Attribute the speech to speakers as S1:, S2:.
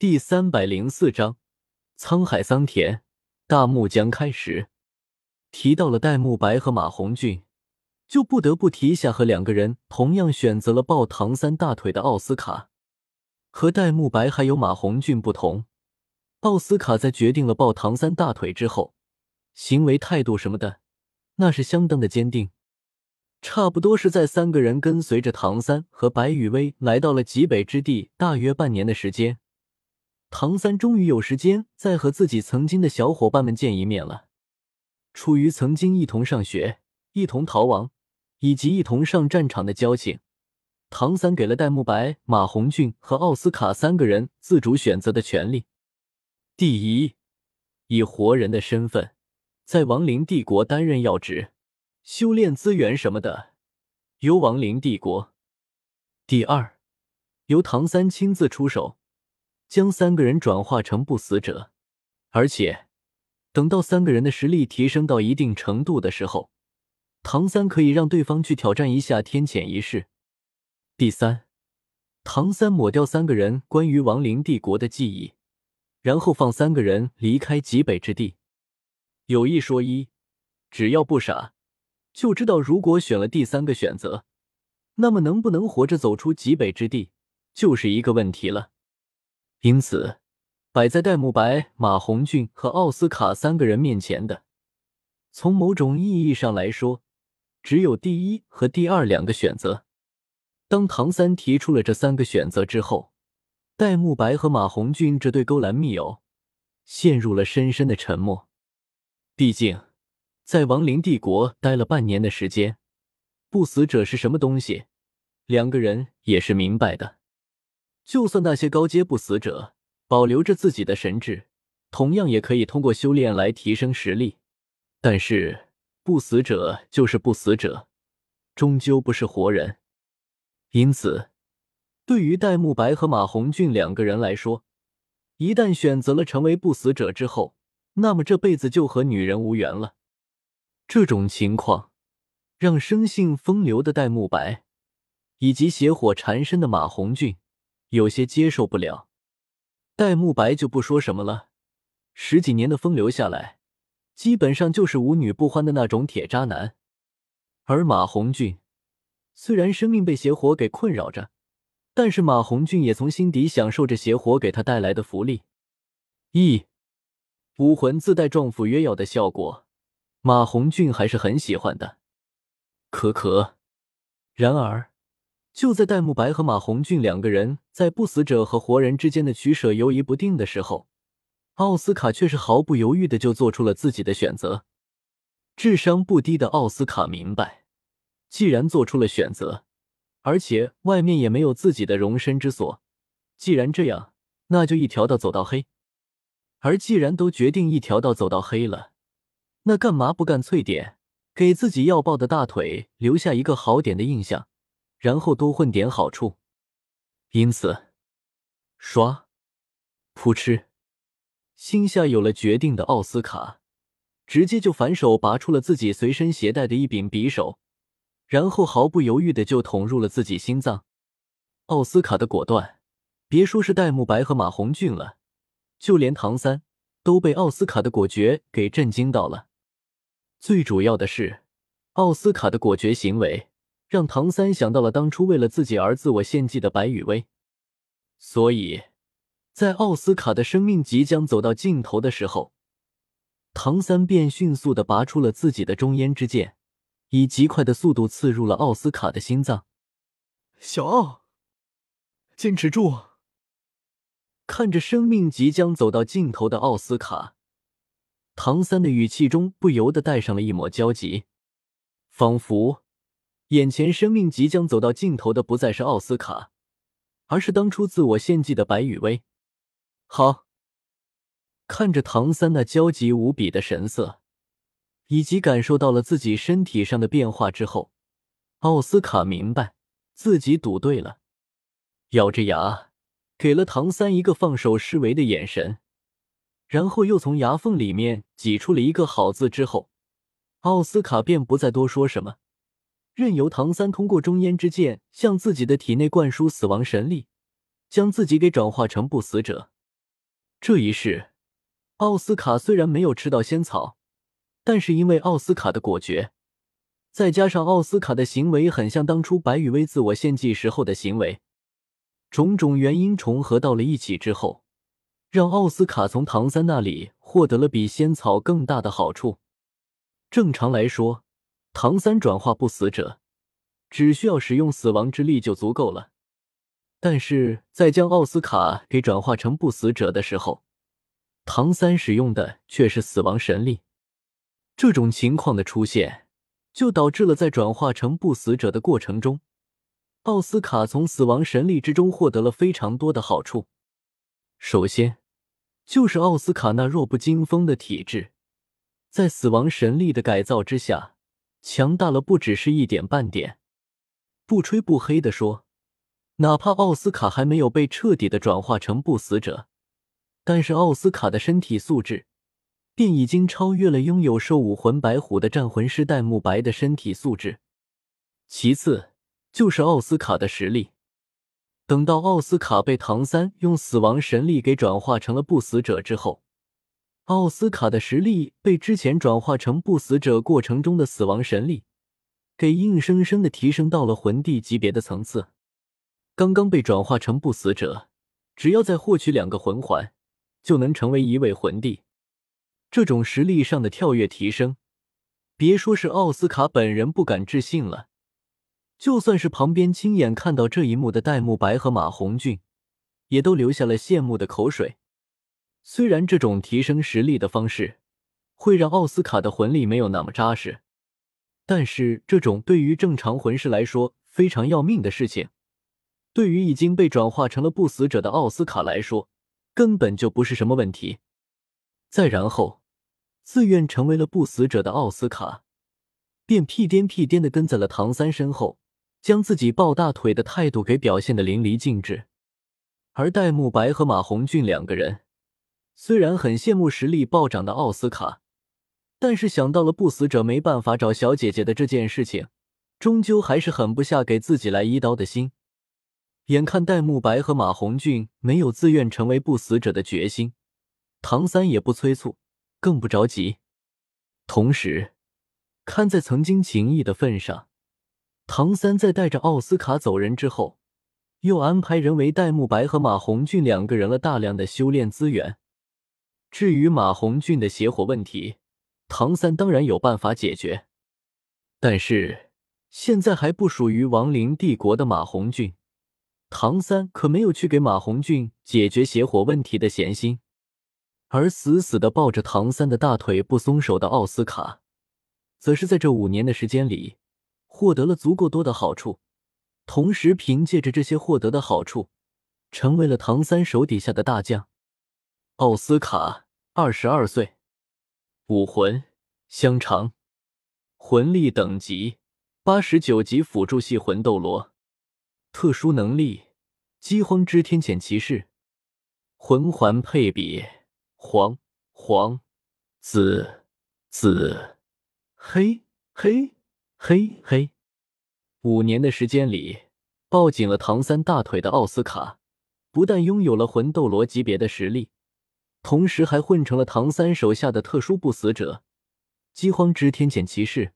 S1: 第三百零四章，沧海桑田，大幕将开时。提到了戴沐白和马红俊，就不得不提下和两个人同样选择了抱唐三大腿的奥斯卡。和戴沐白还有马红俊不同，奥斯卡在决定了抱唐三大腿之后，行为态度什么的，那是相当的坚定。差不多是在三个人跟随着唐三和白雨薇来到了极北之地，大约半年的时间。唐三终于有时间再和自己曾经的小伙伴们见一面了。出于曾经一同上学、一同逃亡以及一同上战场的交情，唐三给了戴沐白、马红俊和奥斯卡三个人自主选择的权利。第一，以活人的身份在亡灵帝国担任要职、修炼资源什么的，由亡灵帝国。第二，由唐三亲自出手。将三个人转化成不死者，而且等到三个人的实力提升到一定程度的时候，唐三可以让对方去挑战一下天谴仪式。第三，唐三抹掉三个人关于亡灵帝国的记忆，然后放三个人离开极北之地。有一说一，只要不傻，就知道如果选了第三个选择，那么能不能活着走出极北之地，就是一个问题了。因此，摆在戴沐白、马红俊和奥斯卡三个人面前的，从某种意义上来说，只有第一和第二两个选择。当唐三提出了这三个选择之后，戴沐白和马红俊这对勾栏密友陷入了深深的沉默。毕竟，在亡灵帝国待了半年的时间，不死者是什么东西，两个人也是明白的。就算那些高阶不死者保留着自己的神智，同样也可以通过修炼来提升实力。但是不死者就是不死者，终究不是活人。因此，对于戴沐白和马红俊两个人来说，一旦选择了成为不死者之后，那么这辈子就和女人无缘了。这种情况让生性风流的戴沐白以及邪火缠身的马红俊。有些接受不了，戴沐白就不说什么了。十几年的风流下来，基本上就是无女不欢的那种铁渣男。而马红俊虽然生命被邪火给困扰着，但是马红俊也从心底享受着邪火给他带来的福利。一武魂自带壮府约药的效果，马红俊还是很喜欢的。可可，然而。就在戴沐白和马红俊两个人在不死者和活人之间的取舍犹疑不定的时候，奥斯卡却是毫不犹豫的就做出了自己的选择。智商不低的奥斯卡明白，既然做出了选择，而且外面也没有自己的容身之所，既然这样，那就一条道走到黑。而既然都决定一条道走到黑了，那干嘛不干脆点，给自己要抱的大腿留下一个好点的印象？然后多混点好处，因此，刷，扑哧，心下有了决定的奥斯卡，直接就反手拔出了自己随身携带的一柄匕首，然后毫不犹豫的就捅入了自己心脏。奥斯卡的果断，别说是戴沐白和马红俊了，就连唐三都被奥斯卡的果决给震惊到了。最主要的是，奥斯卡的果决行为。让唐三想到了当初为了自己而自我献祭的白雨薇，所以，在奥斯卡的生命即将走到尽头的时候，唐三便迅速的拔出了自己的中烟之剑，以极快的速度刺入了奥斯卡的心脏。
S2: 小奥，坚持住！
S1: 看着生命即将走到尽头的奥斯卡，唐三的语气中不由得带上了一抹焦急，仿佛。眼前生命即将走到尽头的不再是奥斯卡，而是当初自我献祭的白雨薇。好，看着唐三那焦急无比的神色，以及感受到了自己身体上的变化之后，奥斯卡明白自己赌对了，咬着牙给了唐三一个放手施为的眼神，然后又从牙缝里面挤出了一个好字之后，奥斯卡便不再多说什么。任由唐三通过中烟之剑向自己的体内灌输死亡神力，将自己给转化成不死者。这一世，奥斯卡虽然没有吃到仙草，但是因为奥斯卡的果决，再加上奥斯卡的行为很像当初白羽薇自我献祭时候的行为，种种原因重合到了一起之后，让奥斯卡从唐三那里获得了比仙草更大的好处。正常来说，唐三转化不死者，只需要使用死亡之力就足够了。但是在将奥斯卡给转化成不死者的时候，唐三使用的却是死亡神力。这种情况的出现，就导致了在转化成不死者的过程中，奥斯卡从死亡神力之中获得了非常多的好处。首先，就是奥斯卡那弱不禁风的体质，在死亡神力的改造之下，强大了不只是一点半点。不吹不黑的说。哪怕奥斯卡还没有被彻底的转化成不死者，但是奥斯卡的身体素质便已经超越了拥有兽武魂白虎的战魂师戴沐白的身体素质。其次就是奥斯卡的实力。等到奥斯卡被唐三用死亡神力给转化成了不死者之后，奥斯卡的实力被之前转化成不死者过程中的死亡神力给硬生生的提升到了魂帝级别的层次。刚刚被转化成不死者，只要再获取两个魂环，就能成为一位魂帝。这种实力上的跳跃提升，别说是奥斯卡本人不敢置信了，就算是旁边亲眼看到这一幕的戴沐白和马红俊，也都流下了羡慕的口水。虽然这种提升实力的方式会让奥斯卡的魂力没有那么扎实，但是这种对于正常魂师来说非常要命的事情。对于已经被转化成了不死者的奥斯卡来说，根本就不是什么问题。再然后，自愿成为了不死者的奥斯卡，便屁颠屁颠的跟在了唐三身后，将自己抱大腿的态度给表现的淋漓尽致。而戴沐白和马红俊两个人，虽然很羡慕实力暴涨的奥斯卡，但是想到了不死者没办法找小姐姐的这件事情，终究还是狠不下给自己来一刀的心。眼看戴沐白和马红俊没有自愿成为不死者的决心，唐三也不催促，更不着急。同时，看在曾经情谊的份上，唐三在带着奥斯卡走人之后，又安排人为戴沐白和马红俊两个人了大量的修炼资源。至于马红俊的邪火问题，唐三当然有办法解决，但是现在还不属于亡灵帝国的马红俊。唐三可没有去给马红俊解决邪火问题的闲心，而死死的抱着唐三的大腿不松手的奥斯卡，则是在这五年的时间里获得了足够多的好处，同时凭借着这些获得的好处，成为了唐三手底下的大将。奥斯卡二十二岁，武魂香肠，魂力等级八十九级辅助系魂斗罗。特殊能力：饥荒之天谴骑士，魂环配比黄黄紫紫黑黑黑黑。五年的时间里，抱紧了唐三大腿的奥斯卡，不但拥有了魂斗罗级别的实力，同时还混成了唐三手下的特殊不死者——饥荒之天谴骑士。